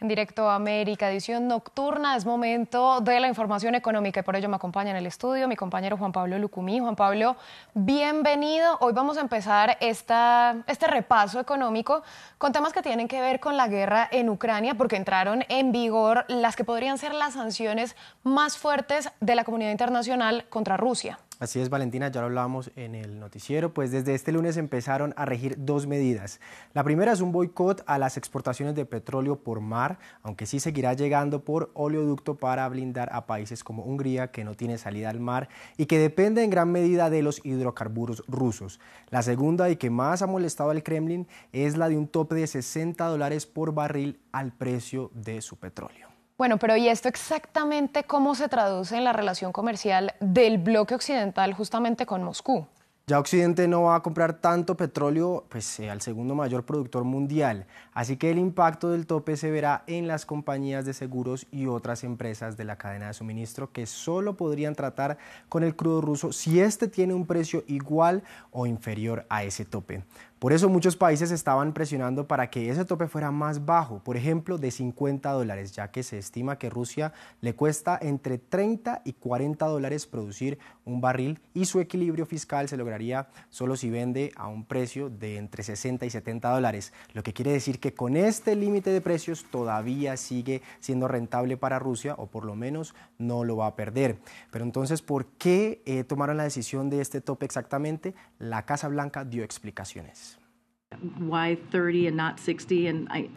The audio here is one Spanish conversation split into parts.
en directo a América, edición nocturna. Es momento de la información económica y por ello me acompaña en el estudio mi compañero Juan Pablo Lucumí. Juan Pablo, bienvenido. Hoy vamos a empezar esta, este repaso económico con temas que tienen que ver con la guerra en Ucrania, porque entraron en vigor las que podrían ser las sanciones más fuertes de la comunidad internacional contra Rusia. Así es, Valentina, ya lo hablábamos en el noticiero, pues desde este lunes empezaron a regir dos medidas. La primera es un boicot a las exportaciones de petróleo por mar, aunque sí seguirá llegando por oleoducto para blindar a países como Hungría, que no tiene salida al mar y que depende en gran medida de los hidrocarburos rusos. La segunda y que más ha molestado al Kremlin es la de un tope de 60 dólares por barril al precio de su petróleo. Bueno, pero ¿y esto exactamente cómo se traduce en la relación comercial del bloque occidental justamente con Moscú? Ya Occidente no va a comprar tanto petróleo pues, eh, al segundo mayor productor mundial, así que el impacto del tope se verá en las compañías de seguros y otras empresas de la cadena de suministro que solo podrían tratar con el crudo ruso si éste tiene un precio igual o inferior a ese tope. Por eso muchos países estaban presionando para que ese tope fuera más bajo, por ejemplo, de 50 dólares, ya que se estima que Rusia le cuesta entre 30 y 40 dólares producir un barril y su equilibrio fiscal se lograría solo si vende a un precio de entre 60 y 70 dólares, lo que quiere decir que con este límite de precios todavía sigue siendo rentable para Rusia o por lo menos no lo va a perder. Pero entonces, ¿por qué eh, tomaron la decisión de este tope exactamente? La Casa Blanca dio explicaciones.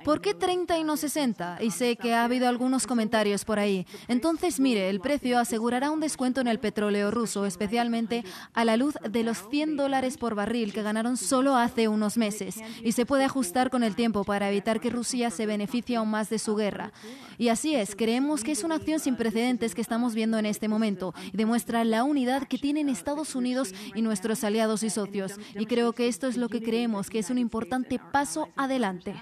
¿Por qué 30 y no 60? Y sé que ha habido algunos comentarios por ahí. Entonces, mire, el precio asegurará un descuento en el petróleo ruso, especialmente a la luz de los 100 dólares por barril que ganaron solo hace unos meses. Y se puede ajustar con el tiempo para evitar que Rusia se beneficie aún más de su guerra. Y así es, creemos que es una acción sin precedentes que estamos viendo en este momento y demuestra la unidad que tienen Estados Unidos y nuestros aliados y socios. Y creo que esto es lo que creemos que es un importante paso adelante.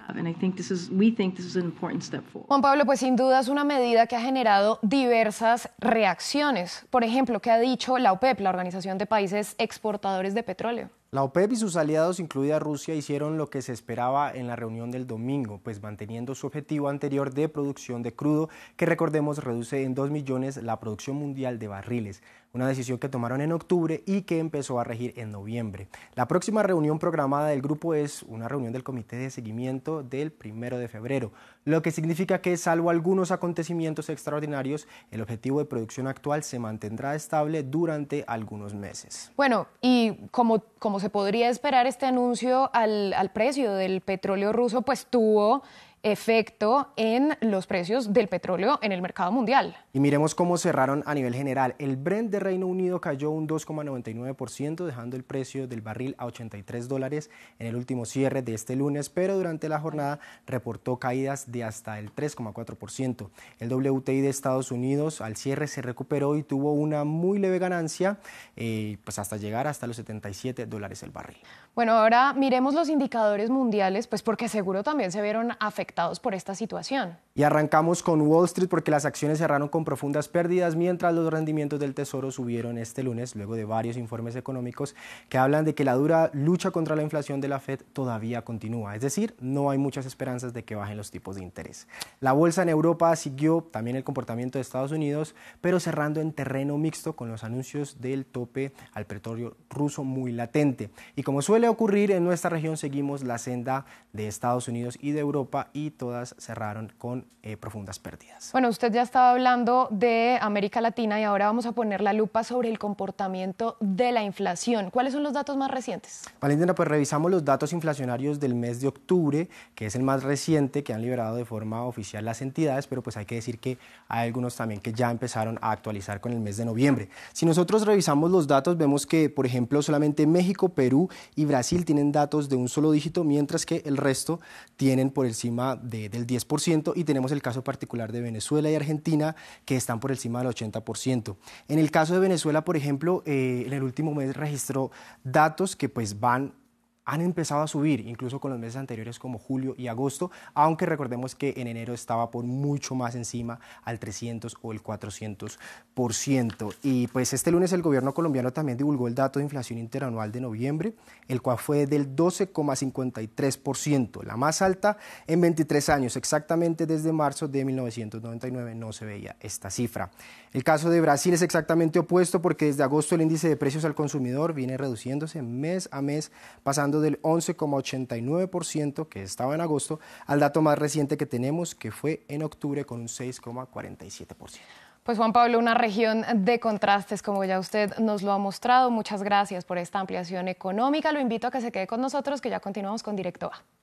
Juan Pablo, pues sin duda es una medida que ha generado diversas reacciones. Por ejemplo, ¿qué ha dicho la OPEP, la Organización de Países Exportadores de Petróleo? La OPEP y sus aliados, incluida Rusia, hicieron lo que se esperaba en la reunión del domingo, pues manteniendo su objetivo anterior de producción de crudo, que recordemos reduce en 2 millones la producción mundial de barriles una decisión que tomaron en octubre y que empezó a regir en noviembre. La próxima reunión programada del grupo es una reunión del comité de seguimiento del primero de febrero, lo que significa que, salvo algunos acontecimientos extraordinarios, el objetivo de producción actual se mantendrá estable durante algunos meses. Bueno, y como, como se podría esperar, este anuncio al, al precio del petróleo ruso, pues tuvo efecto en los precios del petróleo en el mercado mundial. Y miremos cómo cerraron a nivel general. El Brent de Reino Unido cayó un 2,99%, dejando el precio del barril a 83 dólares en el último cierre de este lunes, pero durante la jornada reportó caídas de hasta el 3,4%. El WTI de Estados Unidos al cierre se recuperó y tuvo una muy leve ganancia, eh, pues hasta llegar hasta los 77 dólares el barril. Bueno, ahora miremos los indicadores mundiales, pues porque seguro también se vieron afectados por esta situación. Y arrancamos con Wall Street porque las acciones cerraron con profundas pérdidas mientras los rendimientos del Tesoro subieron este lunes luego de varios informes económicos que hablan de que la dura lucha contra la inflación de la Fed todavía continúa, es decir, no hay muchas esperanzas de que bajen los tipos de interés. La bolsa en Europa siguió también el comportamiento de Estados Unidos, pero cerrando en terreno mixto con los anuncios del tope al petróleo ruso muy latente. Y como suele ocurrir en nuestra región, seguimos la senda de Estados Unidos y de Europa y todas cerraron con eh, profundas pérdidas. Bueno, usted ya estaba hablando de América Latina y ahora vamos a poner la lupa sobre el comportamiento de la inflación. ¿Cuáles son los datos más recientes? Valentina, pues revisamos los datos inflacionarios del mes de octubre, que es el más reciente que han liberado de forma oficial las entidades, pero pues hay que decir que hay algunos también que ya empezaron a actualizar con el mes de noviembre. Si nosotros revisamos los datos, vemos que, por ejemplo, solamente México, Perú y Brasil tienen datos de un solo dígito, mientras que el resto tienen por encima del 10% y tenemos el caso particular de Venezuela y Argentina que están por encima del 80%. En el caso de Venezuela, por ejemplo, eh, en el último mes registró datos que pues van han empezado a subir, incluso con los meses anteriores como julio y agosto, aunque recordemos que en enero estaba por mucho más encima al 300 o el 400%. Y pues este lunes el gobierno colombiano también divulgó el dato de inflación interanual de noviembre, el cual fue del 12,53%, la más alta en 23 años, exactamente desde marzo de 1999 no se veía esta cifra. El caso de Brasil es exactamente opuesto porque desde agosto el índice de precios al consumidor viene reduciéndose mes a mes, pasando del 11,89% que estaba en agosto al dato más reciente que tenemos, que fue en octubre con un 6,47%. Pues Juan Pablo, una región de contrastes, como ya usted nos lo ha mostrado. Muchas gracias por esta ampliación económica. Lo invito a que se quede con nosotros, que ya continuamos con Directo A.